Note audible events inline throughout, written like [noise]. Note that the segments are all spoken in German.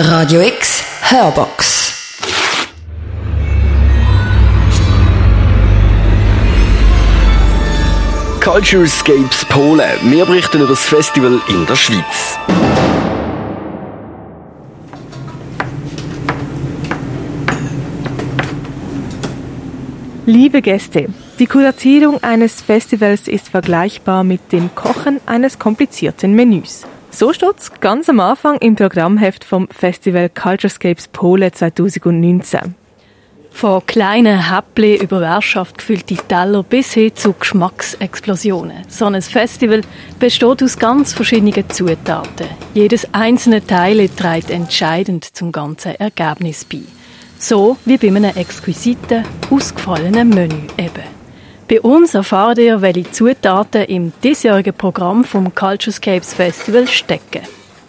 Radio X Hörbox. Culturescapes Polen. Wir berichten über das Festival in der Schweiz. Liebe Gäste, die Kuratierung eines Festivals ist vergleichbar mit dem Kochen eines komplizierten Menüs. So steht's ganz am Anfang im Programmheft vom Festival Culturescapes Pole 2019. Von kleinen Häppchen über Wirtschaft gefüllte Teller bis hin zu Geschmacksexplosionen. So ein Festival besteht aus ganz verschiedenen Zutaten. Jedes einzelne Teil trägt entscheidend zum ganzen Ergebnis bei. So wie bei einem exquisiten, ausgefallenen Menü eben. Bei uns erfahrt ihr, welche Zutaten im diesjährigen Programm vom Culturescapes Festival stecken.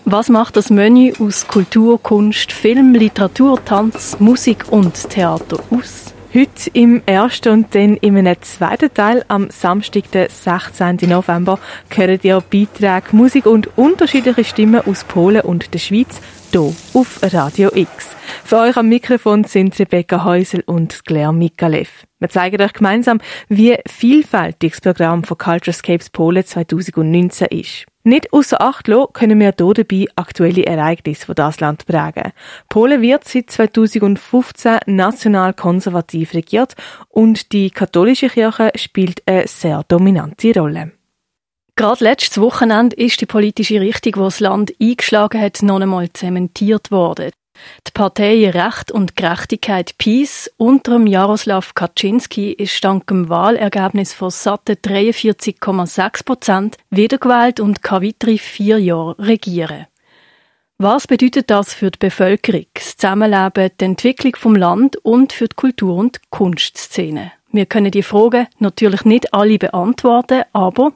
Was macht das Menü aus Kultur, Kunst, Film, Literatur, Tanz, Musik und Theater aus? Heute im ersten und dann in einem zweiten Teil am Samstag, den 16. November, hören ihr Beiträge, Musik und unterschiedliche Stimmen aus Polen und der Schweiz hier auf Radio X. Für euch am Mikrofon sind Rebecca Häusel und Claire Mikalev. Wir zeigen euch gemeinsam, wie vielfältig das Programm von Culturescapes Polen 2019 ist. Nicht außer Acht lassen können wir hier dabei aktuelle Ereignisse, die das Land prägen. Polen wird seit 2015 national konservativ regiert und die katholische Kirche spielt eine sehr dominante Rolle. Gerade letztes Wochenende ist die politische Richtung, die das Land eingeschlagen hat, noch einmal zementiert worden. Die Partei Recht und Gerechtigkeit PiS unter dem Jaroslav Kaczynski ist dank dem Wahlergebnis von satten 43,6 Prozent wiedergewählt und kann weitere vier Jahre regieren. Was bedeutet das für die Bevölkerung, das Zusammenleben, die Entwicklung vom Land und für die Kultur- und Kunstszene? Wir können die Fragen natürlich nicht alle beantworten, aber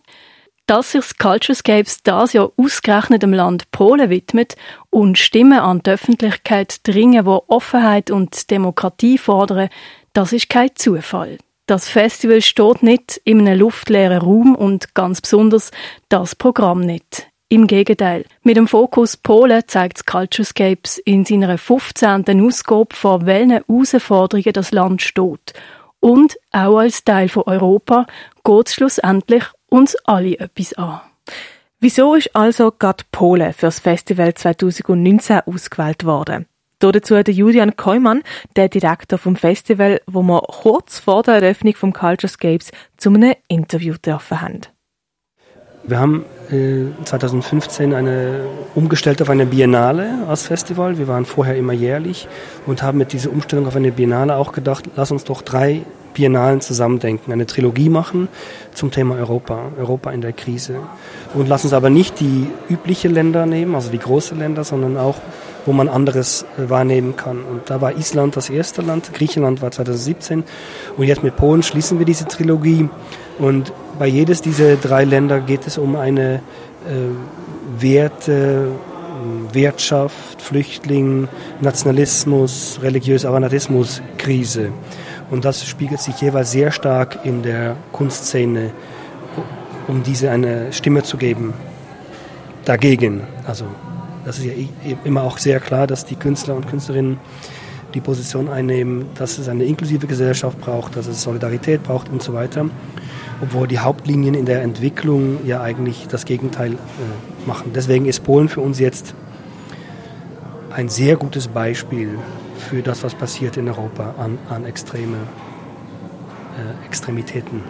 dass sich das Culturescapes das Jahr ausgerechnet dem Land Polen widmet und Stimmen an die Öffentlichkeit dringen, wo Offenheit und Demokratie fordern, das ist kein Zufall. Das Festival steht nicht in einem luftleeren Raum und ganz besonders das Programm nicht. Im Gegenteil, mit dem Fokus Polen zeigt Culturescapes in seiner 15. Ausgabe, vor welchen Herausforderungen das Land steht. Und auch als Teil von Europa geht es schlussendlich uns alle etwas an. Wieso ist also gerade Polen für das Festival 2019 ausgewählt worden? Dazu der Julian Keumann, der Direktor vom Festival, wo wir kurz vor der Eröffnung vom Culturescapes zu einem Interview getroffen haben. Wir haben äh, 2015 eine umgestellt auf eine Biennale als Festival. Wir waren vorher immer jährlich und haben mit dieser Umstellung auf eine Biennale auch gedacht, lass uns doch drei Biennalen zusammendenken, eine Trilogie machen zum Thema Europa, Europa in der Krise. Und lass uns aber nicht die übliche Länder nehmen, also die großen Länder, sondern auch, wo man anderes äh, wahrnehmen kann. Und da war Island das erste Land, Griechenland war 2017 und jetzt mit Polen schließen wir diese Trilogie. Und bei jedes dieser drei Länder geht es um eine äh, Werte, Wirtschaft, Flüchtling, Nationalismus, religiöser Fanatismus, Krise. Und das spiegelt sich jeweils sehr stark in der Kunstszene, um diese eine Stimme zu geben dagegen. Also das ist ja immer auch sehr klar, dass die Künstler und Künstlerinnen die Position einnehmen, dass es eine inklusive Gesellschaft braucht, dass es Solidarität braucht und so weiter. Obwohl die Hauptlinien in der Entwicklung ja eigentlich das Gegenteil äh, machen. Deswegen ist Polen für uns jetzt ein sehr gutes Beispiel für das, was passiert in Europa an, an extreme äh, Extremitäten.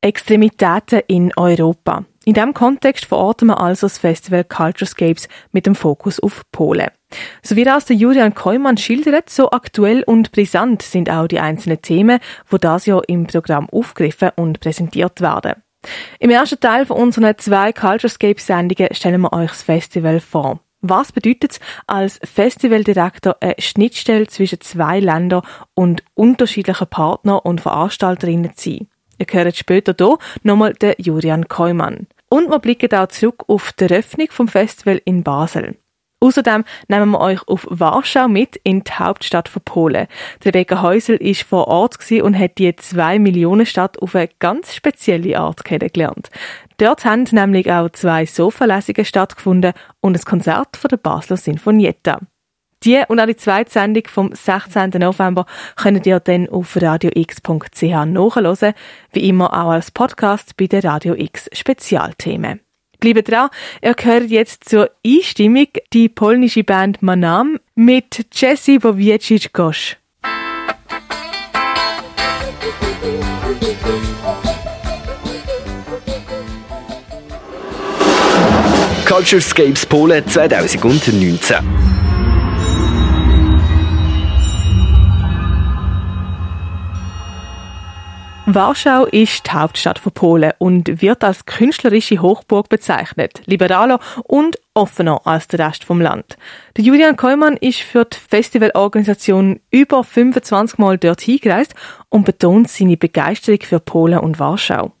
Extremitäten in Europa. In diesem Kontext verorten wir also das Festival Culturescapes mit dem Fokus auf Polen. So wie das der Julian Keumann schildert, so aktuell und brisant sind auch die einzelnen Themen, wo das Jahr im Programm aufgegriffen und präsentiert werden. Im ersten Teil von unseren zwei Culturescapes-Sendungen stellen wir euch das Festival vor. Was bedeutet es als Festivaldirektor eine Schnittstelle zwischen zwei Ländern und unterschiedlichen Partnern und Veranstalterinnen zu sein? Ihr hört später hier nochmal den Julian Keumann. Und wir blicken auch zurück auf die Eröffnung vom Festival in Basel. Außerdem nehmen wir euch auf Warschau mit in die Hauptstadt von Polen. Rebecca Häusel ist vor Ort und hat die zwei Millionen Stadt auf eine ganz spezielle Art kennengelernt. Dort haben nämlich auch zwei Sofalesungen stattgefunden und ein Konzert von der Basler Sinfonietta. Die und auch die zweite Sendung vom 16. November könnt ihr dann auf radiox.ch nachhören, wie immer auch als Podcast bei den Radio X Spezialthemen. Bleibt dran, ihr hört jetzt zur Einstimmung die polnische Band Manam mit Jesse Bowiecic-Gosch. Culturescapes Polen 2019. Warschau ist die Hauptstadt von Polen und wird als künstlerische Hochburg bezeichnet, liberaler und offener als der Rest vom Land. Der Julian Kollmann ist für die Festivalorganisation über 25 Mal dort hingereist und betont seine Begeisterung für Polen und Warschau.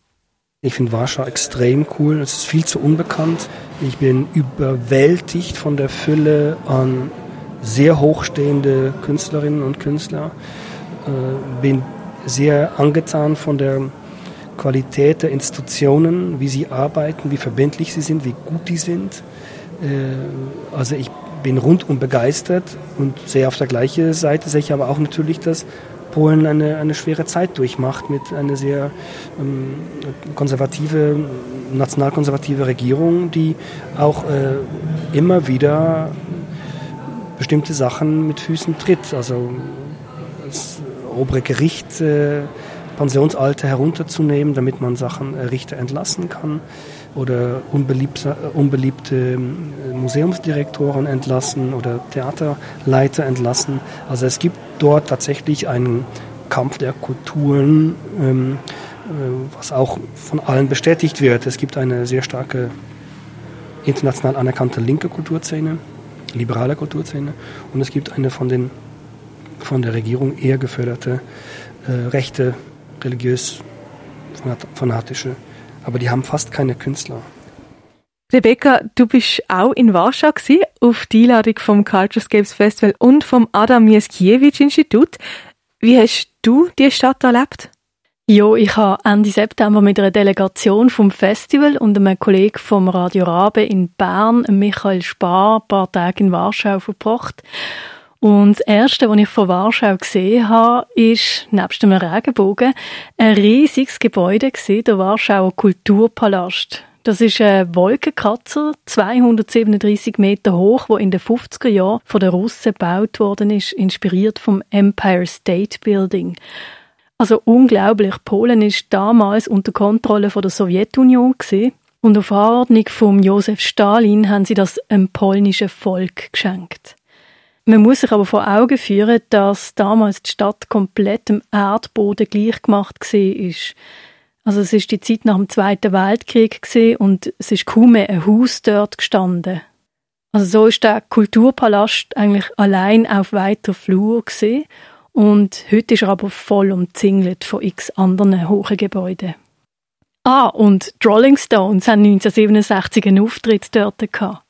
Ich finde Warschau extrem cool. Es ist viel zu unbekannt. Ich bin überwältigt von der Fülle an sehr hochstehende Künstlerinnen und Künstler. Äh, bin sehr angetan von der Qualität der Institutionen, wie sie arbeiten, wie verbindlich sie sind, wie gut die sind. Äh, also ich bin rundum begeistert und sehe auf der gleichen Seite, sehe ich aber auch natürlich, dass Polen eine, eine schwere Zeit durchmacht mit einer sehr ähm, konservative, nationalkonservative Regierung, die auch äh, immer wieder bestimmte Sachen mit Füßen tritt. Also obere Gericht äh, Pensionsalter herunterzunehmen, damit man Sachen äh, Richter entlassen kann oder unbeliebte, unbeliebte ähm, Museumsdirektoren entlassen oder Theaterleiter entlassen. Also es gibt dort tatsächlich einen Kampf der Kulturen, ähm, äh, was auch von allen bestätigt wird. Es gibt eine sehr starke international anerkannte linke Kulturszene, liberale Kulturszene und es gibt eine von, den, von der Regierung eher geförderte äh, rechte, religiös fanatische aber die haben fast keine Künstler. Rebecca, du bist auch in Warschau gewesen, auf die Einladung vom Culturescapes Festival und vom Adam Mieskiewicz Institut. Wie hast du die Stadt erlebt? Ja, ich habe Ende September mit einer Delegation vom Festival und einem Kollegen vom Radio Rabe in Bern, Michael Spar, ein paar Tage in Warschau verbracht. Und das Erste, was ich von Warschau gesehen habe, ist, nebst einem Regenbogen, ein riesiges Gebäude gesehen, der Warschauer Kulturpalast. Das ist ein Wolkenkratzer, 237 Meter hoch, wo in den 50er Jahren von den Russen gebaut worden ist, inspiriert vom Empire State Building. Also unglaublich. Polen ist damals unter Kontrolle von der Sowjetunion gesehen und auf Anordnung von Josef Stalin haben sie das dem polnischen Volk geschenkt. Man muss sich aber vor Augen führen, dass damals die Stadt komplett dem Erdboden gleichgemacht war. Also es ist die Zeit nach dem Zweiten Weltkrieg und es ist kaum mehr ein Haus dort gestanden. Also so ist der Kulturpalast eigentlich allein auf weiter Flur gesehen und heute ist er aber voll umzingelt von x anderen hohen Gebäuden. Ah, und die Rolling Stones haben 1967 einen Auftritt dort gehabt.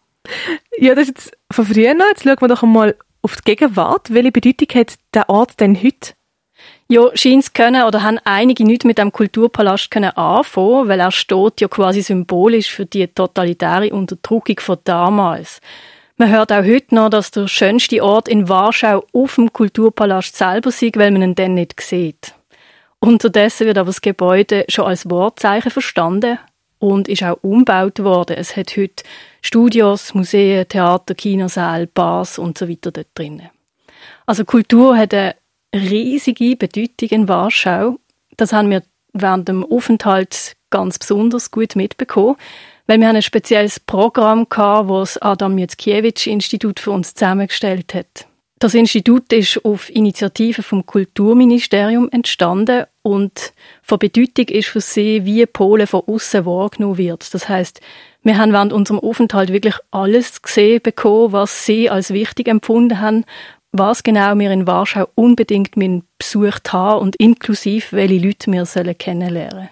Ja, das ist jetzt von früher noch. Jetzt schauen wir doch einmal auf die Gegenwart. Welche Bedeutung hat der Ort denn heute? Ja, scheint können oder haben einige nicht mit dem Kulturpalast können anfangen, weil er steht ja quasi symbolisch für die totalitäre Unterdrückung von damals. Man hört auch heute noch, dass der schönste Ort in Warschau auf dem Kulturpalast selber sei, weil man ihn dann nicht sieht. Unterdessen wird aber das Gebäude schon als Wortzeichen verstanden und ist auch umgebaut worden. Es hat heute Studios, Museen, Theater, Kinosäle, Bars und so weiter dort drinnen. Also Kultur hat eine riesige Bedeutung in Warschau. Das haben wir während dem Aufenthalt ganz besonders gut mitbekommen, weil wir ein spezielles Programm hatten, das das Adam Mickiewicz Institut für uns zusammengestellt hat. Das Institut ist auf Initiative vom Kulturministerium entstanden und von Bedeutung ist für sie, wie Polen von außen wahrgenommen wird. Das heißt, wir haben während unserem Aufenthalt wirklich alles gesehen bekommen, was sie als wichtig empfunden haben, was genau wir in Warschau unbedingt besucht haben und inklusive welche Leute wir sollen kennenlernen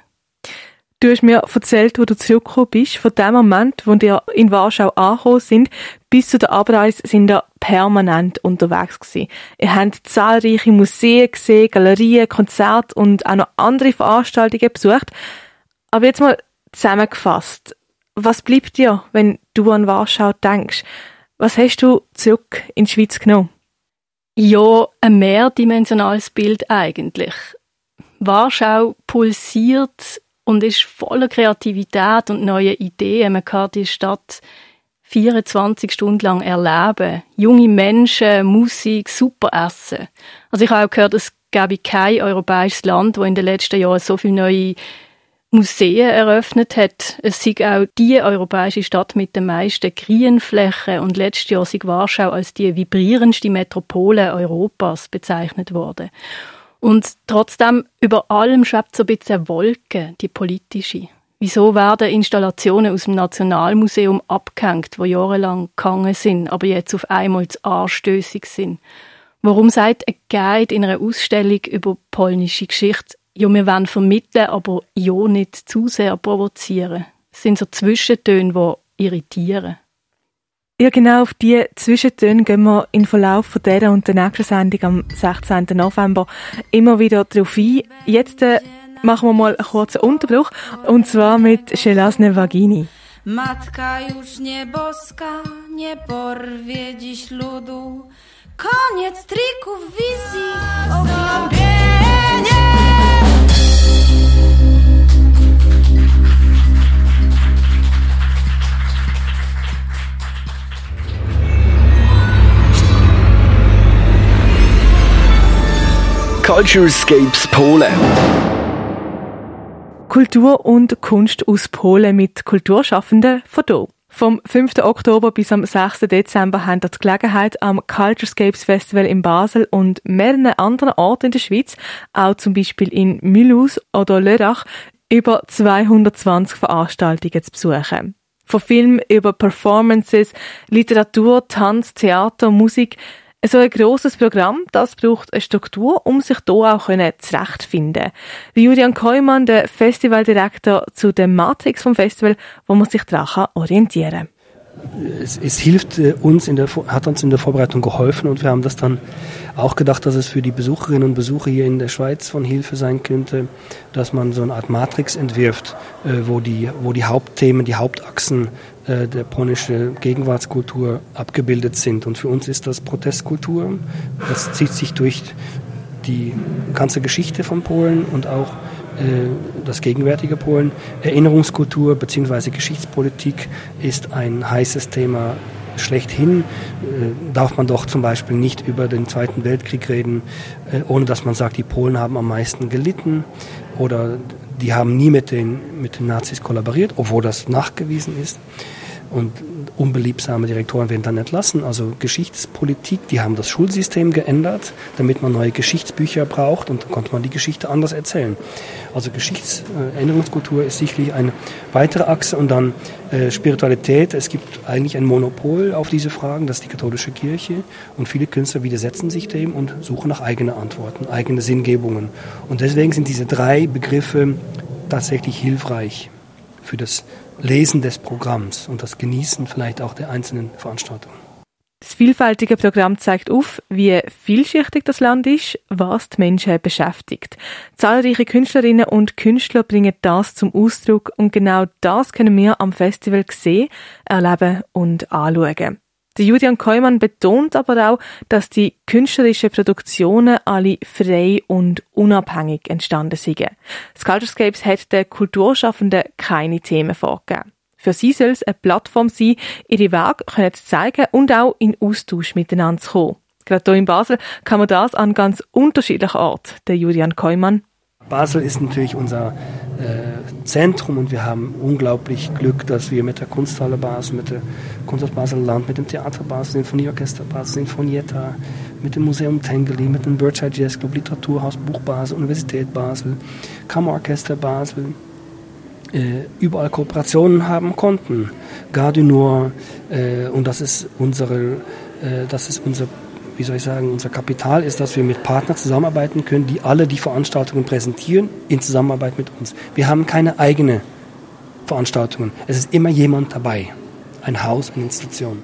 Du hast mir erzählt, wo du zurückgekommen bist, von dem Moment, wo wir in Warschau angekommen sind, bis zu der Abreise sind wir permanent unterwegs gewesen. Ihr habt zahlreiche Museen gesehen, Galerien, Konzerte und auch noch andere Veranstaltungen besucht. Aber jetzt mal zusammengefasst. Was bleibt dir, wenn du an Warschau denkst? Was hast du zurück in die Schweiz genommen? Ja, ein mehrdimensionales Bild eigentlich. Warschau pulsiert und ist voller Kreativität und neuen Ideen. Man kann die Stadt 24 Stunden lang erleben. Junge Menschen, Musik, super Essen. Also ich habe auch gehört, es gäbe kein europäisches Land, wo in den letzten Jahren so viele neue Museen eröffnet hat. Es sei auch die europäische Stadt mit den meisten Grünflächen und letztes Jahr sei Warschau als die vibrierendste Metropole Europas bezeichnet worden. Und trotzdem über allem schwebt so ein bisschen eine Wolke, die politische. Wieso werden Installationen aus dem Nationalmuseum abgehängt, wo jahrelang gehangen sind, aber jetzt auf einmal zu anstößig sind? Warum sagt ein Guide in einer Ausstellung über polnische Geschichte, ja, wir wollen vermitteln, aber ja nicht zu sehr provozieren? Es sind so Zwischentöne, die irritieren. Ja, genau auf diese Zwischentöne gehen wir im Verlauf von dieser und der nächsten Sendung am 16. November immer wieder drauf ein. Jetzt äh, machen wir mal einen kurzen Unterbruch und zwar mit Szelazne Vagini. Matka już nie boska, nie porwie dziś ludu. Koniec trików, wizji, ogniobienie. Culturescapes Polen. Kultur und Kunst aus Polen mit Kulturschaffenden von hier. Vom 5. Oktober bis am 6. Dezember haben ihr die Gelegenheit am Culturescapes Festival in Basel und mehreren anderen Orten in der Schweiz, auch zum Beispiel in Mulhouse oder Lörrach, über 220 Veranstaltungen zu besuchen. Von Film über Performances, Literatur, Tanz, Theater, Musik so ein grosses Programm, das braucht eine Struktur, um sich hier auch zurechtfinden. Julian Keumann, der Festivaldirektor zu der Matrix vom Festival, wo man sich daran orientieren es, es hilft äh, uns in der, hat uns in der Vorbereitung geholfen und wir haben das dann auch gedacht, dass es für die Besucherinnen und Besucher hier in der Schweiz von Hilfe sein könnte, dass man so eine Art Matrix entwirft, äh, wo die, wo die Hauptthemen, die Hauptachsen äh, der polnische Gegenwartskultur abgebildet sind. Und für uns ist das Protestkultur. Das zieht sich durch die ganze Geschichte von Polen und auch äh, das gegenwärtige Polen. Erinnerungskultur bzw. Geschichtspolitik ist ein heißes Thema schlechthin. Äh, darf man doch zum Beispiel nicht über den Zweiten Weltkrieg reden, ohne dass man sagt, die Polen haben am meisten gelitten oder die haben nie mit den, mit den Nazis kollaboriert, obwohl das nachgewiesen ist. Und unbeliebsame Direktoren werden dann entlassen. Also Geschichtspolitik, die haben das Schulsystem geändert, damit man neue Geschichtsbücher braucht und dann konnte man die Geschichte anders erzählen. Also Geschichtserinnerungskultur ist sicherlich eine weitere Achse und dann äh, Spiritualität. Es gibt eigentlich ein Monopol auf diese Fragen, das ist die katholische Kirche und viele Künstler widersetzen sich dem und suchen nach eigenen Antworten, eigene Sinngebungen. Und deswegen sind diese drei Begriffe tatsächlich hilfreich für das Lesen des Programms und das Genießen vielleicht auch der einzelnen Veranstaltungen. Das vielfältige Programm zeigt auf, wie vielschichtig das Land ist, was die Menschen beschäftigt. Zahlreiche Künstlerinnen und Künstler bringen das zum Ausdruck und genau das können wir am Festival sehen, erleben und anschauen. Der Julian Keumann betont aber auch, dass die künstlerischen Produktionen alle frei und unabhängig entstanden sind. Sculpturescapes hat den Kulturschaffenden keine Themen vorgegeben. Für sie soll es eine Plattform sein, ihre Werke zu zeigen und auch in Austausch miteinander zu kommen. Gerade hier in Basel kann man das an ganz unterschiedlichen Orten, der Julian Keumann Basel ist natürlich unser äh, Zentrum und wir haben unglaublich Glück, dass wir mit der Kunsthalle Basel, mit der Kunsthaus Basel Land, mit dem Theater Basel, Sinfonieorchester Basel, Sinfonietta, mit dem Museum Tengeli, mit dem Birdside Jazz Club, Literaturhaus Buch Basel, Universität Basel, Kammerorchester Basel, äh, überall Kooperationen haben konnten. Garde Nord, äh, und das ist unsere, äh, das ist unser wie soll ich sagen, unser Kapital ist, dass wir mit Partnern zusammenarbeiten können, die alle die Veranstaltungen präsentieren in Zusammenarbeit mit uns. Wir haben keine eigene Veranstaltungen. Es ist immer jemand dabei. Ein Haus, eine Institution.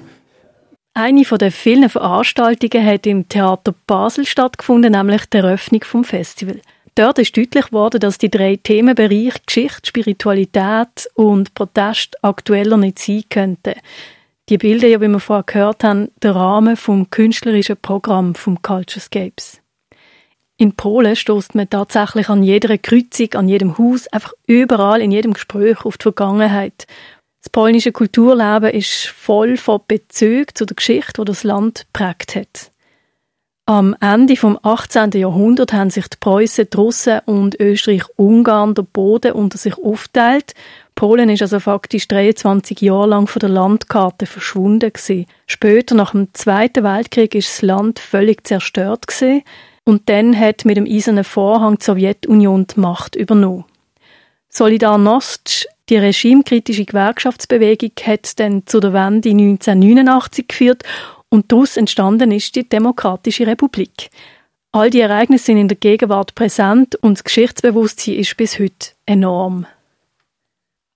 Eine von den vielen Veranstaltungen hat im Theater Basel stattgefunden, nämlich die Eröffnung vom Festival. Dort ist deutlich geworden, dass die drei Themenbereiche Geschichte, Spiritualität und Protest aktueller nicht sein könnten. Die bilden ja, wie wir vorher gehört haben, den Rahmen vom künstlerischen Programm vom Culturescapes. In Polen stoßt man tatsächlich an jeder Kreuzung, an jedem Haus, einfach überall in jedem Gespräch auf die Vergangenheit. Das polnische Kulturleben ist voll von Bezügen zu der Geschichte, die das Land prägt hat. Am Ende vom 18. Jahrhundert haben sich die Preußen, die Russen und Österreich-Ungarn der Boden unter sich aufteilt. Polen ist also faktisch 23 Jahre lang von der Landkarte verschwunden gewesen. Später, nach dem Zweiten Weltkrieg, ist das Land völlig zerstört gewesen. Und dann hat mit dem Eisernen Vorhang die Sowjetunion die Macht übernommen. Solidarność, die regimekritische Gewerkschaftsbewegung, hat dann zu der Wende 1989 geführt und daraus entstanden ist die Demokratische Republik. All die Ereignisse sind in der Gegenwart präsent und das Geschichtsbewusstsein ist bis heute enorm.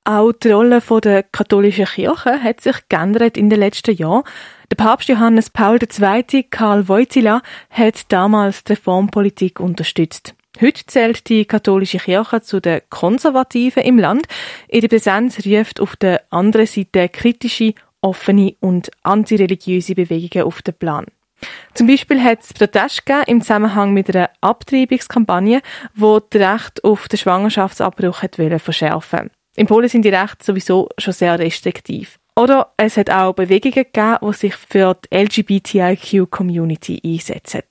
Auch die Rolle der katholischen Kirche hat sich geändert in den letzten Jahren. Der Papst Johannes Paul II. Karl Wojtyla hat damals die Reformpolitik unterstützt. Heute zählt die katholische Kirche zu den Konservativen im Land. Ihre Präsenz ruft auf der anderen Seite kritische, offene und antireligiöse Bewegungen auf den Plan. Zum Beispiel hat es Proteste im Zusammenhang mit einer Abtreibungskampagne, wo das Recht auf den Schwangerschaftsabbruch hat verschärfen In Polen sind die Rechte sowieso schon sehr restriktiv. Oder es hat auch Bewegungen gegeben, die sich für die LGBTIQ-Community einsetzen.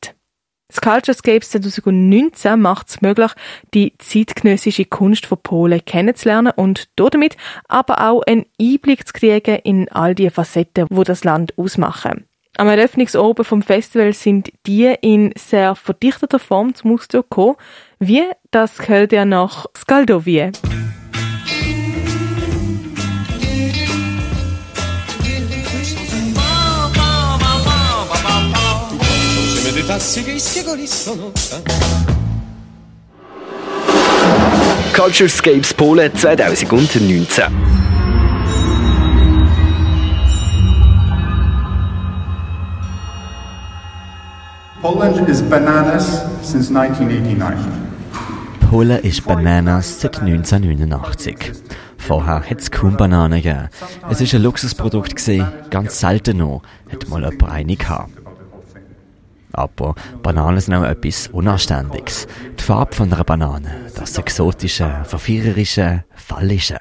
Das Culturescapes 2019 macht es möglich, die zeitgenössische Kunst von Polen kennenzulernen und damit aber auch einen Einblick zu kriegen in all die Facetten, wo das Land ausmachen. Am Eröffnungsoben vom Festival sind die in sehr verdichteter Form zum Ausdruck gekommen, wie das gehört ja nach Skaldovie. Culturescapes Polen 2019. Poland is bananas since 1989. Polen ist Bananas seit 1989. Vorher hat es kaum Bananen gegeben. Es war ein Luxusprodukt, ganz selten noch, hat mal jemand eine gehabt. Aber Bananen sind auch etwas Unanständiges. Die Farbe von einer Banane, das Exotische, Verführerische, Fallische.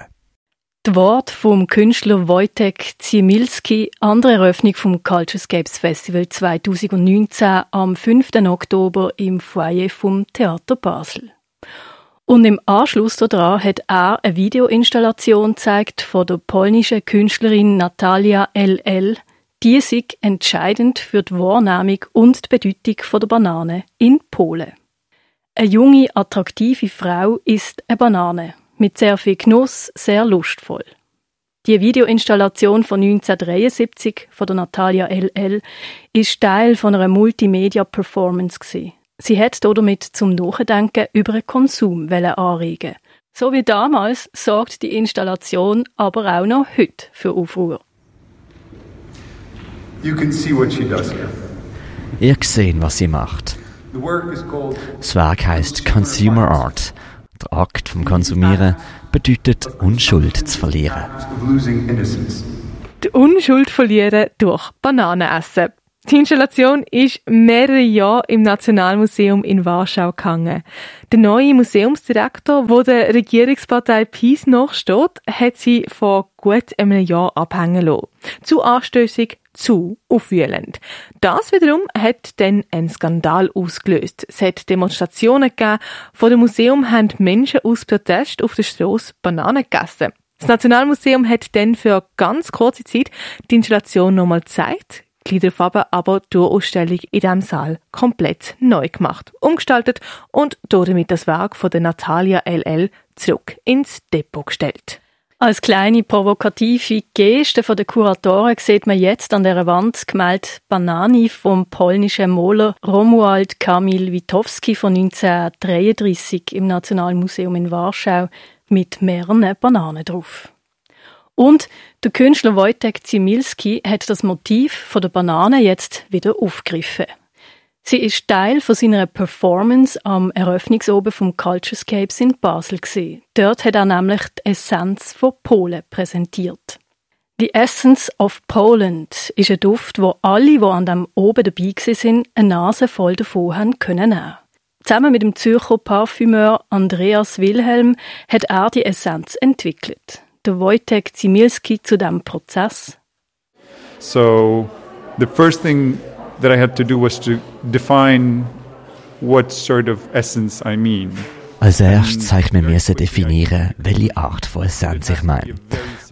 Das Wort vom Künstler Wojtek Ziemilski an der Eröffnung vom Culturescapes Festival 2019 am 5. Oktober im Foyer vom Theater Basel. Und im Anschluss daran hat er eine Videoinstallation gezeigt von der polnischen Künstlerin Natalia LL, die sind entscheidend für die Wahrnehmung und die Bedeutung der Banane in Polen. Eine junge, attraktive Frau isst eine Banane. Mit sehr viel Genuss, sehr lustvoll. Die Videoinstallation von 1973 von der Natalia LL ist Teil von einer Multimedia-Performance Sie hat damit zum Nachdenken über den Konsum anregen. So wie damals sorgt die Installation aber auch noch heute für Aufruhr. You can see what she does here. Ihr gesehen, was sie macht. Das Werk heißt Consumer Art. Der Akt vom Konsumieren bedeutet Unschuld zu verlieren. Die Unschuld verlieren durch Bananenessen. Die Installation ist mehrere Jahre im Nationalmuseum in Warschau gehangen. Der neue Museumsdirektor, wo der Regierungspartei PiS nachsteht, hat sie vor gut einem Jahr abhängen lassen. Zu anstößig, zu aufwühlend. Das wiederum hat dann einen Skandal ausgelöst. Es hat Demonstrationen gegeben. Vor dem Museum haben Menschen aus Protest auf der Straße Bananen gegessen. Das Nationalmuseum hat dann für ganz kurze Zeit die Installation nochmal gezeigt, Gliederfarben aber durch Ausstellung in diesem Saal komplett neu gemacht, umgestaltet und damit das Werk von der Natalia LL zurück ins Depot gestellt. Als kleine provokative Geste von der Kuratoren sieht man jetzt an der Wand gemalt Banani vom polnischen Maler Romuald Kamil Witowski von 1933 im Nationalmuseum in Warschau mit mehreren Bananen drauf. Und der Künstler Wojtek Zimilski hat das Motiv von der Banane jetzt wieder aufgegriffen. Sie ist Teil von seiner Performance am Eröffnungsoben vom Culturescapes in Basel gewesen. Dort hat er nämlich die Essenz von Polen präsentiert. The Essence of Poland ist ein Duft, wo alle, die an dem oben dabei sind, eine Nase voll davon haben können. Zusammen mit dem Zürcher Parfümeur Andreas Wilhelm hat er die Essenz entwickelt. Der Wojtek Zimilski zu dem Prozess. So, the first thing that I had to do was to define what sort of essence I mean. Als erstes habe ich mir müssen definieren, welche Art von Essenz ich meine.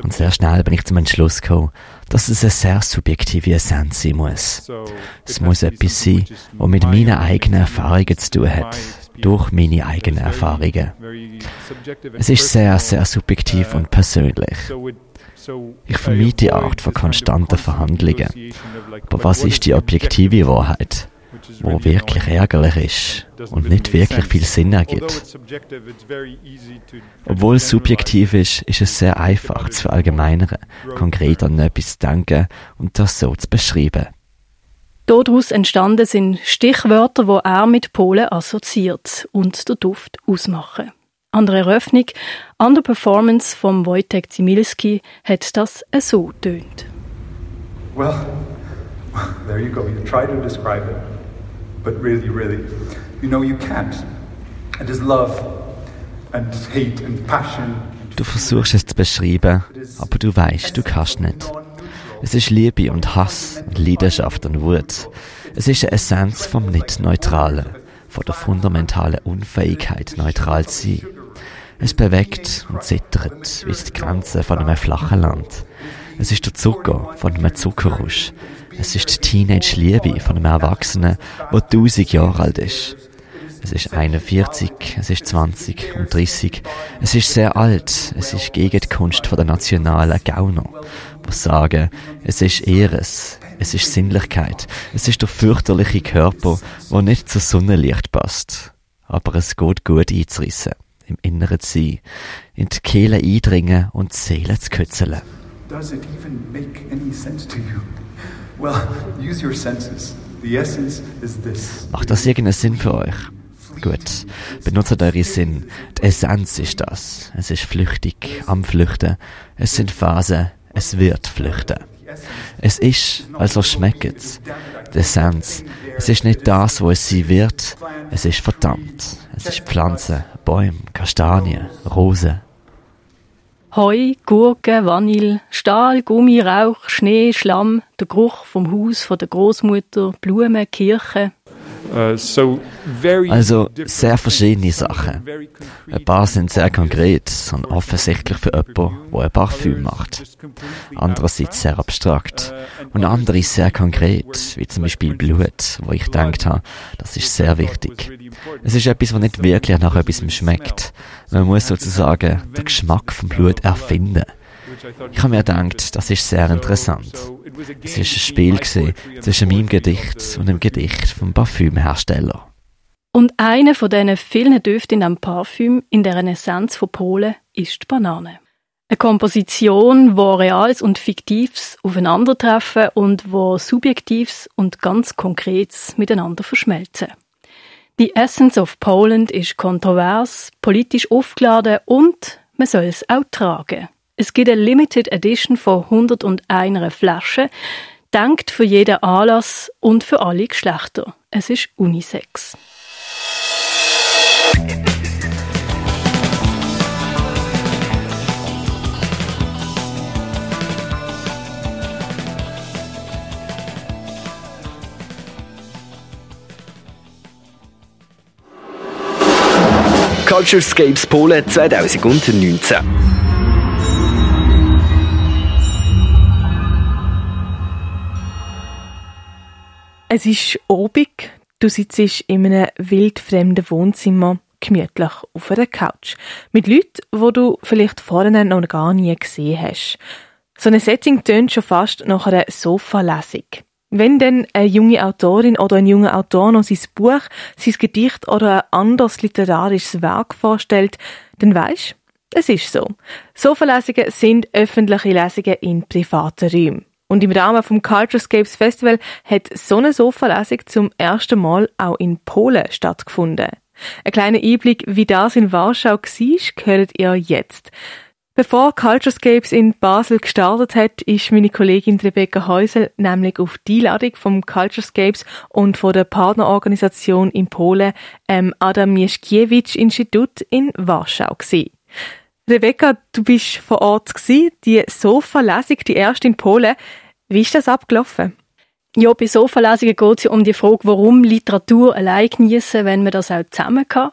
Und sehr schnell bin ich zum Entschluss gekommen, dass es eine sehr subjektive Essenz sein muss. Es muss etwas sein, was mit meinen eigenen Erfahrungen zu tun hat, durch meine eigenen Erfahrungen. Es ist sehr, sehr subjektiv und persönlich. Ich vermeide die Art von konstanten Verhandlungen. Aber was ist die objektive Wahrheit? wo wirklich ärgerlich ist und nicht wirklich viel Sinn ergibt. Obwohl es subjektiv ist, ist es sehr einfach zu verallgemeinern, konkret an etwas zu denken und das so zu beschreiben. Daraus entstanden sind Stichwörter, wo er mit Polen assoziiert und den Duft ausmachen. An der Eröffnung, an der Performance von Wojtek Zimilski, hat das so tönt. Well, there you go. You try to describe it but really, really, you know you can't. It is love and hate and passion. Du versuchst es zu beschreiben, aber du weißt, du kannst nicht. Es ist Liebe und Hass, Leidenschaft und Wut. Es ist eine Essenz vom Nicht-Neutralen, von der fundamentalen Unfähigkeit, neutral zu sein. Es bewegt und zittert wie die Grenzen von einem flachen Land. Es ist der Zucker von einem Zuckerrusch. Es ist die Teenage-Liebe von einem Erwachsenen, der tausend Jahre alt ist. Es ist 41, es ist 20 und 30. Es ist sehr alt. Es ist gegen die Kunst von der nationalen Gauner, die sagen, es ist Ehres, es ist Sinnlichkeit, es ist der fürchterliche Körper, der nicht zu Sonnenlicht passt. Aber es geht gut einzurissen, im Inneren sein, in die Kehle eindringen und die Seele zu kützeln. Does it even make any sense to you? Well, use your senses. The essence is this. Macht das irgendeinen Sinn für euch? Gut, benutzt eure Sinn. Die Essenz ist das. Es ist flüchtig, am Flüchten. Es sind Phasen, es wird flüchten. Es ist, also schmeckt es. Die Essenz. Es ist nicht das, wo es sein wird. Es ist verdammt. Es ist Pflanzen, Bäume, Kastanien, Rosen, Heu, Gurken, Vanille, Stahl, Gummi, Rauch, Schnee, Schlamm, der Geruch vom Haus von der Großmutter, Blumen, Kirche. Uh, also sehr verschiedene Sachen. Ein paar sind sehr konkret und offensichtlich für jemanden, der ein Parfüm macht. Andererseits sehr abstrakt. Und andere sehr konkret, wie zum Beispiel Blut, wo ich gedacht habe, das ist sehr wichtig. Es ist etwas, was nicht wirklich nach etwas schmeckt. Man muss sozusagen den Geschmack vom Blut erfinden. Ich habe mir gedacht, das ist sehr interessant. Es war ein Spiel zwischen meinem Gedicht und dem Gedicht vom Parfümhersteller. Und einer von diesen vielen Düften in einem Parfüm, in der Essenz von Polen, ist die Banane. Eine Komposition, wo Reales und Fiktives aufeinandertreffen und wo Subjektives und ganz Konkretes miteinander verschmelzen. Die Essence of Poland ist kontrovers, politisch aufgeladen und man soll es auch tragen. Es gibt eine Limited Edition von 101 Flaschen, denkt für jeden Anlass und für alle Geschlechter. Es ist Unisex. Culturescapes Polen 2019. Es ist obig. Du sitzt in einem wildfremden Wohnzimmer gemütlich auf einer Couch. Mit Leuten, wo du vielleicht vorher noch gar nie gesehen hast. So ein Setting tönt schon fast nach einer Sofalesung. Wenn dann eine junge Autorin oder ein junger Autor noch sein Buch, sein Gedicht oder ein anderes literarisches Werk vorstellt, dann weisst, es ist so. Sofalesungen sind öffentliche Lesungen in privaten Räumen. Und im Rahmen vom Culturescapes Festival hat so eine Sofalesung zum ersten Mal auch in Polen stattgefunden. Ein kleiner Einblick, wie das in Warschau war, gehört ihr jetzt. Bevor Culturescapes in Basel gestartet hat, ist meine Kollegin Rebecca Häusel nämlich auf die Einladung vom Culturescapes und von der Partnerorganisation in Polen ähm, Adam Mieszkiewicz Institut in Warschau gewesen. Rebecca, du bist vor Ort gewesen, die Sofa-Lesung, die erste in Polen. Wie ist das abgelaufen? Ja, bei Sofa-Lesungen geht es um die Frage, warum Literatur allein genießen, wenn man das auch zusammen kann.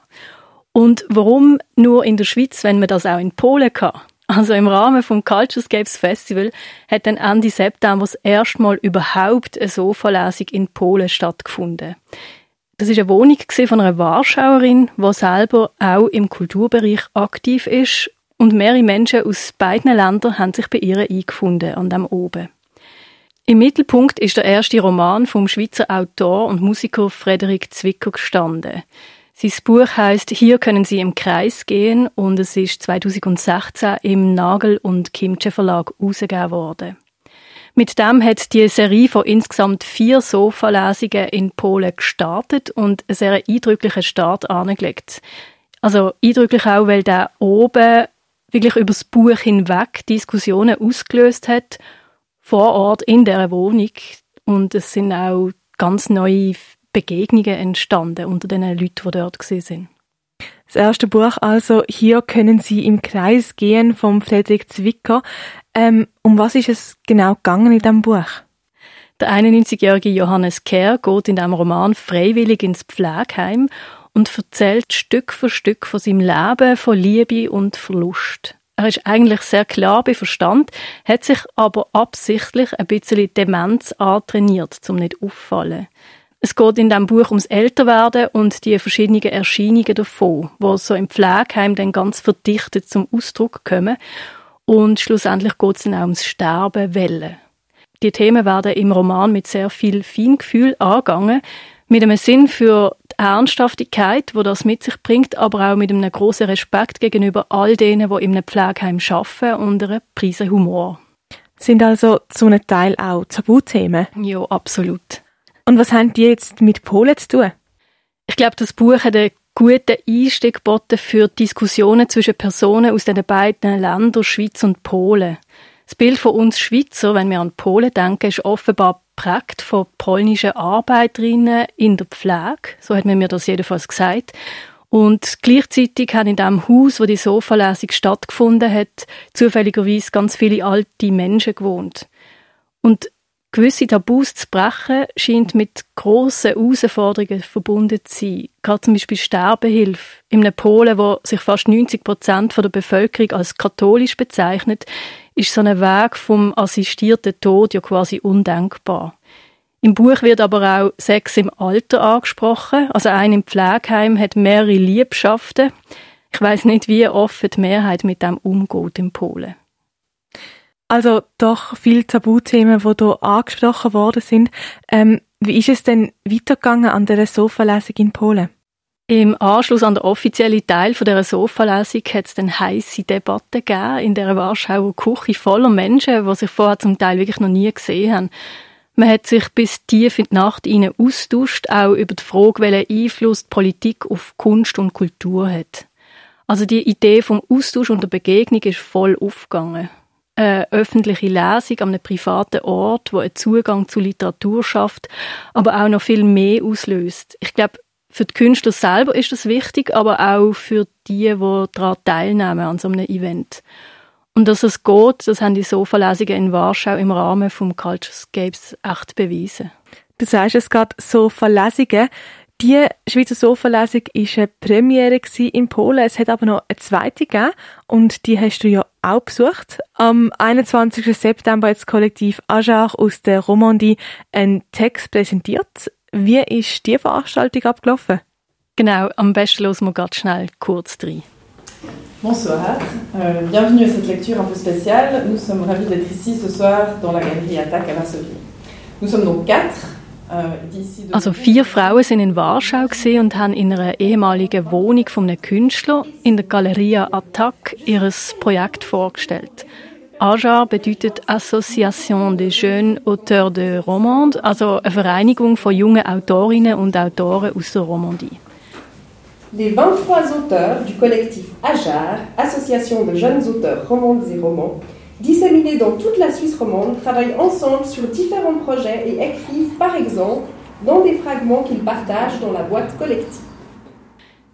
Und warum nur in der Schweiz, wenn man das auch in Polen kann. Also im Rahmen vom Culturescapes Festival hat dann Ende September das erste Mal überhaupt eine Sofa-Lesung in Polen stattgefunden. Das ist eine Wohnung von einer Warschauerin, die selber auch im Kulturbereich aktiv ist und mehrere Menschen aus beiden Ländern haben sich bei ihr eingefunden an dem oben. Im Mittelpunkt ist der erste Roman vom Schweizer Autor und Musiker Frederik Zwicker gestanden. Sein Buch heißt Hier können Sie im Kreis gehen und es ist 2016 im Nagel und Kimche Verlag herausgegeben worden. Mit dem hat die Serie von insgesamt vier Sofa-Lesungen in Polen gestartet und einen sehr eindrücklichen Start angelegt. Also eindrücklich auch, weil der oben wirklich über das Buch hinweg Diskussionen ausgelöst hat, vor Ort in der Wohnung. Und es sind auch ganz neue Begegnungen entstanden unter den Leuten, die dort sind. Das erste Buch also «Hier können Sie im Kreis gehen» von Friedrich Zwicker. Ähm, um was ist es genau gegangen in diesem Buch? Der 91-jährige Johannes Kerr geht in diesem Roman freiwillig ins Pflegeheim und erzählt Stück für Stück von seinem Leben, von Liebe und Verlust. Er ist eigentlich sehr klar bei Verstand, hat sich aber absichtlich ein bisschen Demenz antrainiert, um nicht auffallen. Es geht in diesem Buch ums Älterwerden und die verschiedenen Erscheinungen davon, die so im Pflegeheim dann ganz verdichtet zum Ausdruck kommen. Und schlussendlich geht es dann auch ums Sterben Wellen. Die Themen werden im Roman mit sehr viel Feingefühl angegangen, mit einem Sinn für Ernsthaftigkeit, wo das mit sich bringt, aber auch mit einem großen Respekt gegenüber all denen, die einem Pflegeheim arbeiten und einer Prise Humor. Sind also zu einem Teil auch Tabuthemen? Ja, absolut. Und was haben die jetzt mit Polen zu tun? Ich glaube, das Buch hat einen guten Einstieg geboten für Diskussionen zwischen Personen aus den beiden Ländern, Schweiz und Polen. Das Bild von uns Schweizer, wenn wir an Polen denken, ist offenbar prägt von polnischen Arbeiterinnen in der Pflege. So hat man mir das jedenfalls gesagt. Und gleichzeitig haben in dem Haus, wo die Sofalesung stattgefunden hat, zufälligerweise ganz viele alte Menschen gewohnt. Und gewisse Tabus zu brechen, scheint mit grossen Herausforderungen verbunden zu sein. Gerade zum Beispiel Sterbehilfe. In einem Polen, wo sich fast 90 Prozent der Bevölkerung als katholisch bezeichnet, ist so ein Weg vom assistierten Tod ja quasi undenkbar. Im Buch wird aber auch Sex im Alter angesprochen. Also ein im Pflegeheim hat mehrere Liebschaften. Ich weiß nicht, wie offen die Mehrheit mit dem umgeht in Polen. Also doch viele Tabuthemen, die hier angesprochen worden sind. Ähm, wie ist es denn weitergegangen an der Sofalesung in Polen? Im Anschluss an den offiziellen Teil dieser Sofalesung hat es dann heisse Debatten gegeben in der Warschauer Küche voller Menschen, die sich vorher zum Teil wirklich noch nie gesehen haben. Man hat sich bis tief in die Nacht hinein austauscht, auch über die Frage, welchen Einfluss die Politik auf Kunst und Kultur hat. Also die Idee vom Austausch und der Begegnung ist voll aufgegangen eine öffentliche Lesung an einem privaten Ort, wo einen Zugang zu Literatur schafft, aber auch noch viel mehr auslöst. Ich glaube, für die Künstler selber ist das wichtig, aber auch für die, die daran teilnehmen an so einem Event. Und dass es geht, das haben die Sofa-Lesungen in Warschau im Rahmen vom Culturescapes echt bewiesen. Du sagst es gerade, Sofa-Lesungen. Die Schweizer Sofa-Lesung war eine Premiere in Polen. Es hat aber noch eine zweite gegeben und die hast du ja auch besucht. Am 21. September hat das Kollektiv Ajar aus der Romandie einen Text präsentiert. Wie ist die Veranstaltung abgelaufen? Genau, am besten los wir ganz schnell kurz rein. Bonsoir, euh, bienvenue à cette lecture un peu spéciale. Nous sommes ravis d'être ici ce soir dans la galerie Attaque à Varsovie. Nous sommes donc quatre also vier Frauen sind in Warschau und haben in einer ehemaligen Wohnung von einem Künstler in der Galeria Attac ihr Projekt vorgestellt. AJAR bedeutet Association des Jeunes Auteurs de Romande, also eine Vereinigung von jungen Autorinnen und Autoren aus der Romandie. Les 23 auteurs du collectif AJAR, Association de jeunes auteurs romandes et romans, disséminés dans toute la Suisse romande, travaillent ensemble sur différents projets et écrivent par exemple dans des fragments qu'ils partagent dans la boîte collective.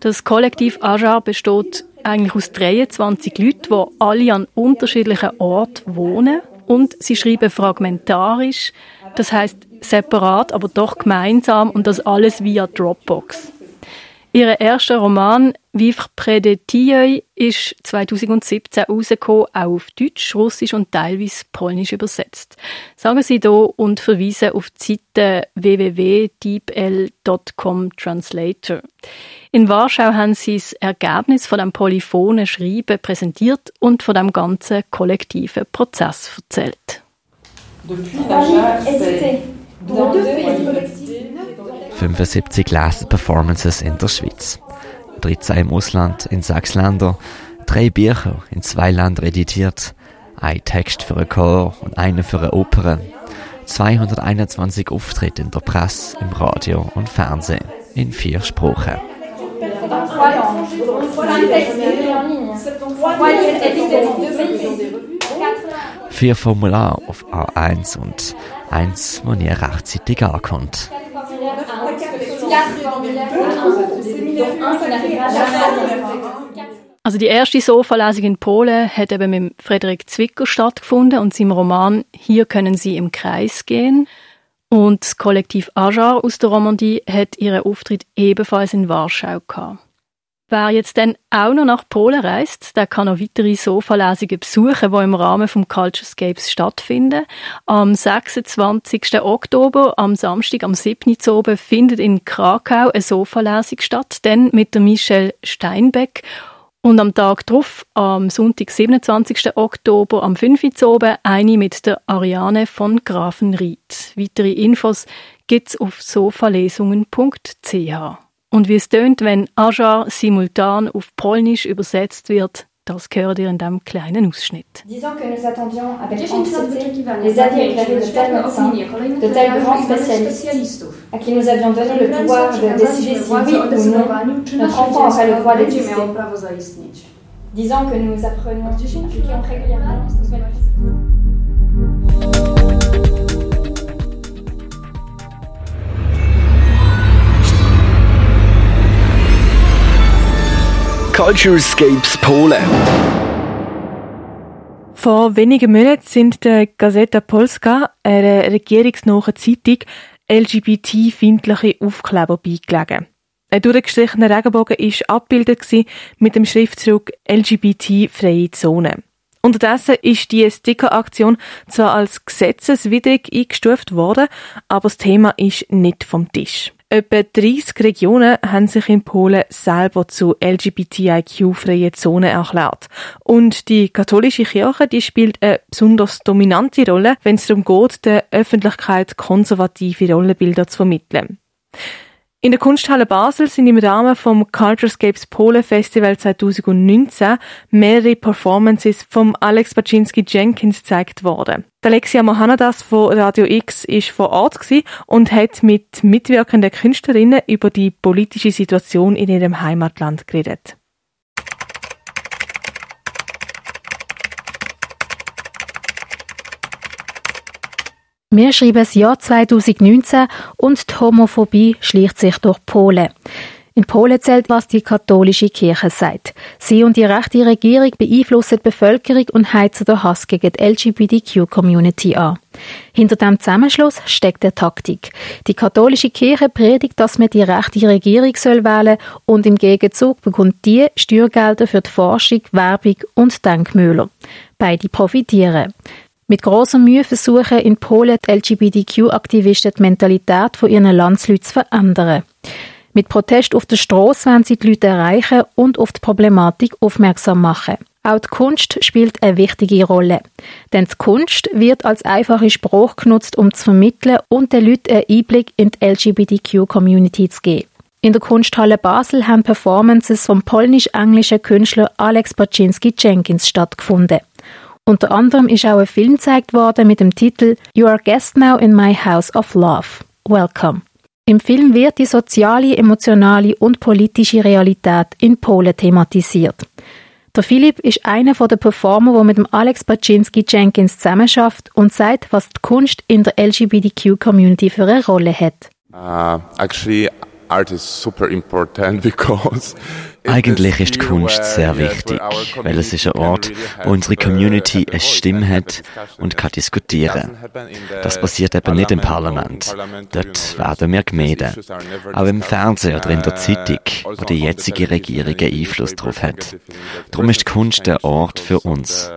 Das Kollektiv Ajar besteht eigentlich aus 23 Leuten, die alle an unterschiedlichen Orten wohnen. Und sie schreiben fragmentarisch, das heißt separat, aber doch gemeinsam. Und das alles via Dropbox. Ihr erster Roman «Vivre près de Tilleuil» ist 2017 rausgekommen, auch auf Deutsch, Russisch und teilweise Polnisch übersetzt. Sagen Sie hier und verweisen auf die Seite www.deepl.com Translator. In Warschau haben Sie das Ergebnis von dem polyphonen Schreiben präsentiert und von dem ganzen kollektiven Prozess erzählt. Depuis dans deux pays 75 Leseperformances in der Schweiz. 13 im Ausland in sechs Ländern, drei Bücher in zwei Ländern editiert, ein Text für einen Chor und einen für eine Oper, 221 Auftritte in der Presse, im Radio und Fernsehen in vier Sprachen. Vier Formulare auf A1 und eins, das ihr rechtzeitig ankommt. Also die erste Sofalesung in Polen hat eben mit Frederik Zwicker stattgefunden und seinem Roman Hier können Sie im Kreis gehen. Und das Kollektiv Ajar aus der Romandie hat ihren Auftritt ebenfalls in Warschau gehabt. Wer jetzt dann auch noch nach Polen reist, der kann noch weitere Sofalesungen besuchen, die im Rahmen vom Culturescapes stattfinden. Am 26. Oktober, am Samstag, am 7. Oktober, findet in Krakau eine Sofalesung statt, dann mit der Michelle Steinbeck. Und am Tag darauf, am Sonntag, 27. Oktober, am 5. Oktober, eine mit der Ariane von Grafenried. Weitere Infos gibt's auf sofalesungen.ch. Und wie es tönt, wenn Ajar simultan auf Polnisch übersetzt wird, das gehört ihr in diesem kleinen Ausschnitt. Disons que nous attendions avec anxiété les avis éclairés de tels médecins, de tels grands spécialistes, à qui nous avions donné le pouvoir de décider si oui ou non notre enfant aurait le droit d'exister. Disons que nous apprenons, appliquions régulièrement Culturescapes Polen. Vor wenigen Monaten sind der Gazeta Polska, einer regierungsnahen Zeitung, LGBT-feindliche Aufkleber beigelegen. Ein durchgestrichener Regenbogen war abgebildet mit dem Schriftzug LGBT-freie Zone. Unterdessen ist die Sticker-Aktion zwar als gesetzeswidrig eingestuft worden, aber das Thema ist nicht vom Tisch. Etwa 30 Regionen haben sich in Polen selber zu LGBTIQ-freien Zonen erklärt. Und die katholische Kirche, die spielt eine besonders dominante Rolle, wenn es darum geht, der Öffentlichkeit konservative Rollenbilder zu vermitteln. In der Kunsthalle Basel sind im Rahmen vom Culturescapes Polen Festival 2019 mehrere Performances vom Alex Baczynski Jenkins gezeigt worden. Alexia Mohanadas von Radio X ist vor Ort und hat mit mitwirkenden Künstlerinnen über die politische Situation in ihrem Heimatland geredet. Wir schreiben das Jahr 2019 und die Homophobie schleicht sich durch Polen. In Polen zählt, was die katholische Kirche sagt. Sie und die rechte Regierung beeinflussen die Bevölkerung und heizen den Hass gegen die LGBTQ-Community an. Hinter dem Zusammenschluss steckt der Taktik. Die katholische Kirche predigt, dass man die rechte Regierung soll wählen und im Gegenzug bekommt die Steuergelder für die Forschung, Werbung und Denkmäler. Beide profitieren. Mit grosser Mühe versuchen in Polen die LGBTQ-Aktivisten die Mentalität von ihren Landsleuten zu verändern. Mit Protest auf der Straße wollen sie die Leute erreichen und auf die Problematik aufmerksam machen. Auch die Kunst spielt eine wichtige Rolle. Denn die Kunst wird als einfache Sprache genutzt, um zu vermitteln und den Leuten einen Einblick in die LGBTQ-Community zu geben. In der Kunsthalle Basel haben Performances vom polnisch-englischen Künstler Alex Baczynski Jenkins stattgefunden. Unter anderem ist auch ein Film gezeigt worden mit dem Titel You are guest now in my house of love. Welcome. Im Film wird die soziale, emotionale und politische Realität in Polen thematisiert. Der Philipp ist einer der Performer, der mit dem Alex Baczynski Jenkins zusammenarbeitet und sagt, was die Kunst in der LGBTQ-Community für eine Rolle hat. Uh, actually, [laughs] eigentlich ist Kunst sehr wichtig, weil es ist ein Ort, wo unsere Community eine Stimme hat und kann diskutieren. Das passiert eben nicht im Parlament. Dort werden wir gemieden. Auch im Fernsehen oder in der Zeitung, wo die jetzige Regierung einen Einfluss darauf hat. Darum ist Kunst der Ort für uns.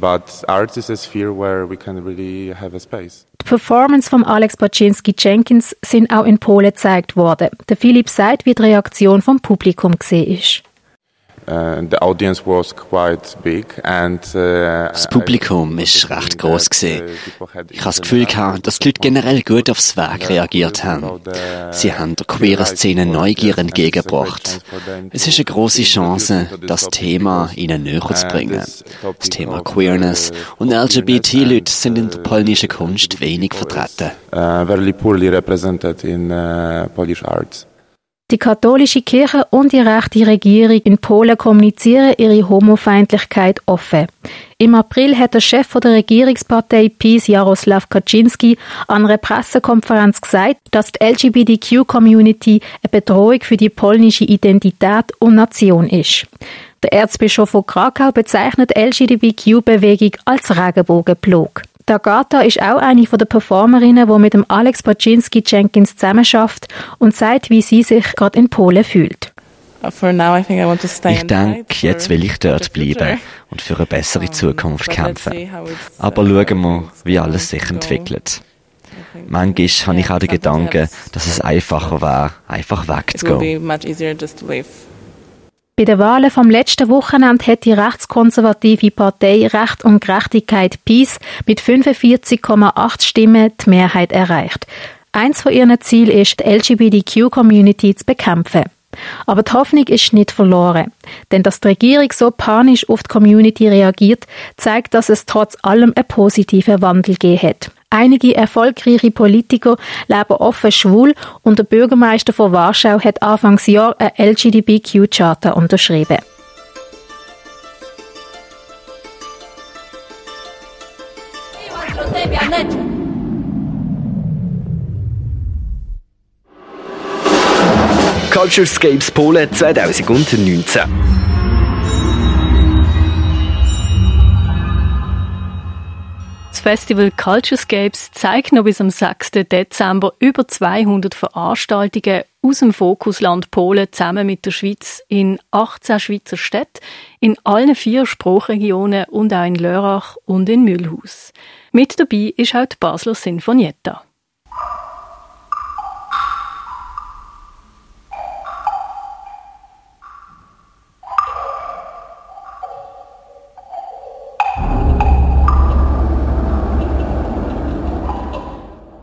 But art is a sphere where we can really have a space. Die Performance von Alex Baczynski Jenkins sind auch in Polen gezeigt worden. Der Philipp sagt, wie die Reaktion vom Publikum gesehen das Publikum ist recht groß gesehen. Ich habe das Gefühl gehabt, dass die Leute generell gut aufs Werk reagiert haben. Sie haben der queeren Szene Neugier entgegengebracht. Es ist eine große Chance, das Thema ihnen näher zu bringen. Das Thema Queerness und LGBT-Leute sind in der polnischen Kunst wenig vertreten. Uh, very poorly represented in Polish arts. Die katholische Kirche und die rechte Regierung in Polen kommunizieren ihre Homofeindlichkeit offen. Im April hat der Chef der Regierungspartei PiS, Jaroslav Kaczynski, an einer Pressekonferenz gesagt, dass die LGBTQ-Community eine Bedrohung für die polnische Identität und Nation ist. Der Erzbischof von Krakau bezeichnet die LGBTQ-Bewegung als Regenbogenplog. Die Agatha ist auch eine der Performerinnen, die mit dem Alex Baczynski Jenkins zusammenarbeitet und sagt, wie sie sich gerade in Polen fühlt. Ich denke, jetzt will ich dort bleiben und für eine bessere Zukunft kämpfen. Aber schauen wir, wie alles sich entwickelt. Manchmal habe ich auch den Gedanken, dass es einfacher wäre, einfach wegzugehen. Bei den Wahlen vom letzten Wochenende hat die rechtskonservative Partei Recht und Gerechtigkeit PiS mit 45,8 Stimmen die Mehrheit erreicht. Eins von ihren Zielen ist, die LGBTQ-Community zu bekämpfen. Aber die Hoffnung ist nicht verloren. Denn dass die Regierung so panisch auf die Community reagiert, zeigt, dass es trotz allem einen positiven Wandel gegeben hat. Einige erfolgreiche Politiker leben offen schwul und der Bürgermeister von Warschau hat Anfangsjahr eine LGBTQ-Charta unterschrieben. Culturescapes Polen 2019. Das Festival Culturescapes zeigt noch bis am 6. Dezember über 200 Veranstaltungen aus dem Fokusland Polen zusammen mit der Schweiz in 18 Schweizer Städten, in allen vier Spruchregionen und auch in Lörrach und in Mühlhaus. Mit dabei ist auch die Basler Sinfonietta.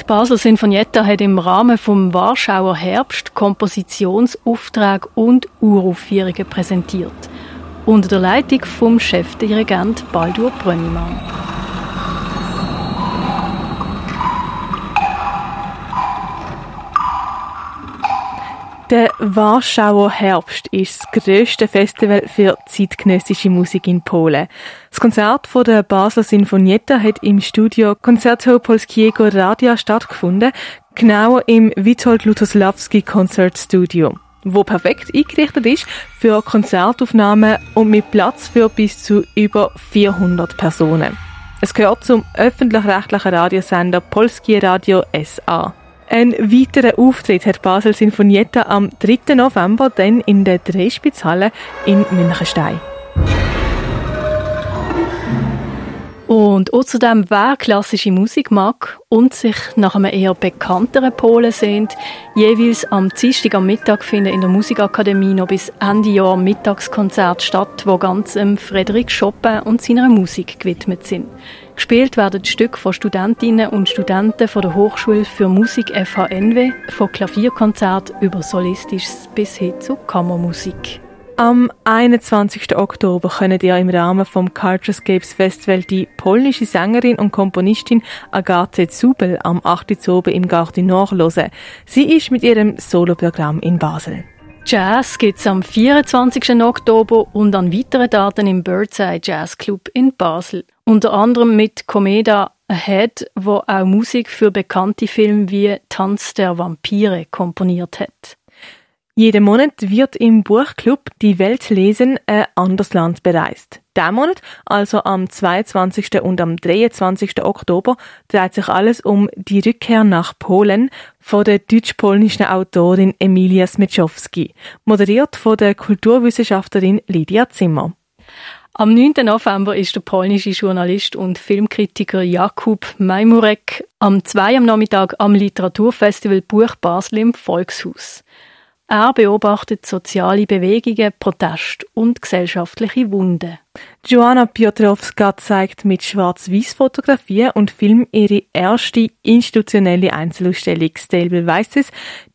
Basel Sinfonietta hat im Rahmen vom Warschauer Herbst Kompositionsaufträge und Uraufführungen präsentiert. Unter der Leitung vom Chefdirigent Baldur Brönnimann. Der Warschauer Herbst ist das grösste Festival für zeitgenössische Musik in Polen. Das Konzert von der Basler Sinfonietta hat im Studio Concerto Polskiego Radia stattgefunden, genauer im Witold Lutoslawski Concert Studio, wo perfekt eingerichtet ist für Konzertaufnahmen und mit Platz für bis zu über 400 Personen. Es gehört zum öffentlich-rechtlichen Radiosender Polskie Radio SA. Ein weiterer Auftritt hat Basel Sinfonietta am 3. November dann in der Drehspitzhalle in Münchenstein. Und außerdem, wer klassische Musik mag und sich nach einem eher bekannteren Polen sehnt, jeweils am Dienstag am Mittag finden in der Musikakademie noch bis Ende Jahr Mittagskonzert statt, wo ganz ähm, Frédéric Chopin und seiner Musik gewidmet sind. Gespielt werden Stücke von Studentinnen und Studenten von der Hochschule für Musik FHNW, von Klavierkonzert über Solistisches bis hin zu Kammermusik. Am 21. Oktober könnt ihr im Rahmen vom Culturescapes Festival die polnische Sängerin und Komponistin Agathe Zubel am 8. Uhr im Garten Nord hören. Sie ist mit ihrem Soloprogramm in Basel. Jazz gibt es am 24. Oktober und an weiteren Daten im Birdseye Jazz Club in Basel. Unter anderem mit Comeda Ahead, wo auch Musik für bekannte Filme wie Tanz der Vampire komponiert hat. Jeden Monat wird im Buchclub Die Welt lesen ein anderes Land bereist. Diesen Monat, also am 22. und am 23. Oktober, dreht sich alles um die Rückkehr nach Polen von der deutsch-polnischen Autorin Emilia Smyczowski, moderiert von der Kulturwissenschaftlerin Lydia Zimmer. Am 9. November ist der polnische Journalist und Filmkritiker Jakub Majmurek am 2 am Nachmittag am Literaturfestival Buch Basel im Volkshaus. Er beobachtet soziale Bewegungen, Protest und gesellschaftliche Wunden. Joanna Piotrowska zeigt mit Schwarz-Weiß-Fotografien und Film ihre erste institutionelle Einzelausstellung Stable Weißes.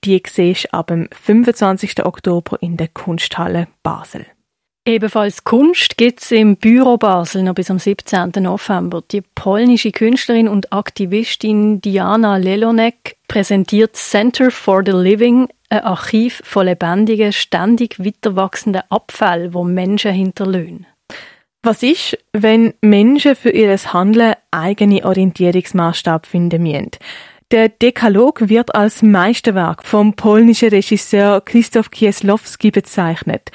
Die siehst ab dem 25. Oktober in der Kunsthalle Basel. Ebenfalls Kunst gibt es im Büro Basel noch bis am 17. November. Die polnische Künstlerin und Aktivistin Diana Lelonek präsentiert Center for the Living, ein Archiv von lebendigen, ständig weiterwachsenden Abfällen, wo Menschen hinterlöhnen. Was ist, wenn Menschen für ihr Handeln eigene Orientierungsmaßstab finden müssen? Der Dekalog wird als Meisterwerk vom polnischen Regisseur Krzysztof Kieslowski bezeichnet.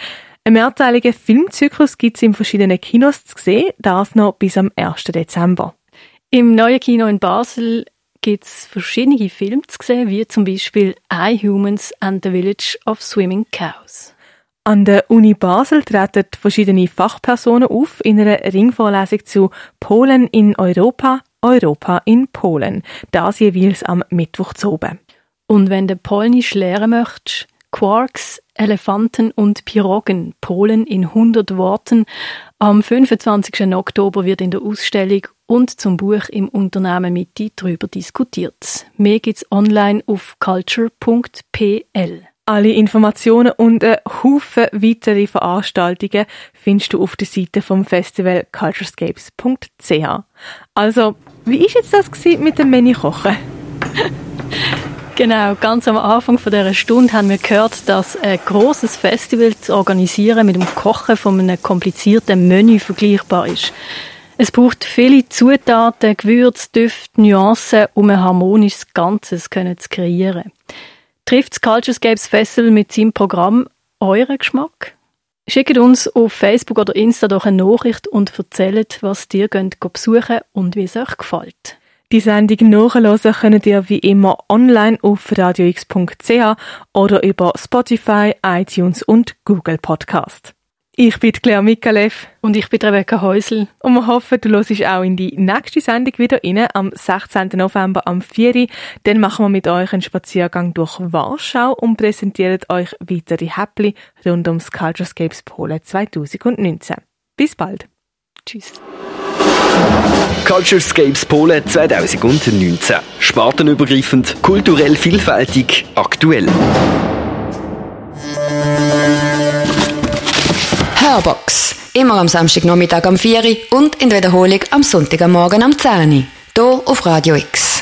Ein mehrteiliger Filmzyklus gibt es in verschiedenen Kinos zu sehen, das noch bis am 1. Dezember. Im neuen Kino in Basel gibt es verschiedene Filme zu sehen, wie zum Beispiel I Humans and the Village of Swimming Cows. An der Uni Basel treten verschiedene Fachpersonen auf in einer Ringvorlesung zu Polen in Europa, Europa in Polen. Das jeweils am Mittwoch zu oben. Und wenn du Polnisch lernen möchtest, Quarks, Elefanten und Piroggen, Polen in 100 Worten. Am 25. Oktober wird in der Ausstellung und zum Buch im Unternehmen Mitte darüber diskutiert. Mehr gibt's online auf culture.pl. Alle Informationen und ein Haufen weitere Veranstaltungen findest du auf der Seite vom Festival culturescapes.ch. Also, wie ist jetzt das mit dem Menü kochen? [laughs] Genau, ganz am Anfang von dieser Stunde haben wir gehört, dass ein großes Festival zu organisieren mit dem Kochen von einem komplizierten Menü vergleichbar ist. Es braucht viele Zutaten, Gewürze, Düfte, Nuancen, um ein harmonisches Ganzes zu kreieren. Trifft das Culturescapes Festival mit seinem Programm euren Geschmack? Schickt uns auf Facebook oder Insta doch eine Nachricht und erzählt, was ihr besuchen und wie es euch gefällt. Die Sendung nachhören könnt ihr wie immer online auf radiox.ch oder über Spotify, iTunes und Google Podcast. Ich bin Claire Mikalev. Und ich bin Rebecca Häusl. Und wir hoffen, du hörst auch in die nächste Sendung wieder rein, am 16. November am 4. Dann machen wir mit euch einen Spaziergang durch Warschau und präsentieren euch weitere Häppli rund ums Culturescapes Polen 2019. Bis bald. Tschüss. Culturescapes Polen 2019. Spartenübergreifend, kulturell vielfältig, aktuell. Hörbox. Immer am Samstagnachmittag am 4 und in der Wiederholung am Sonntagmorgen am 10 Hier auf Radio X.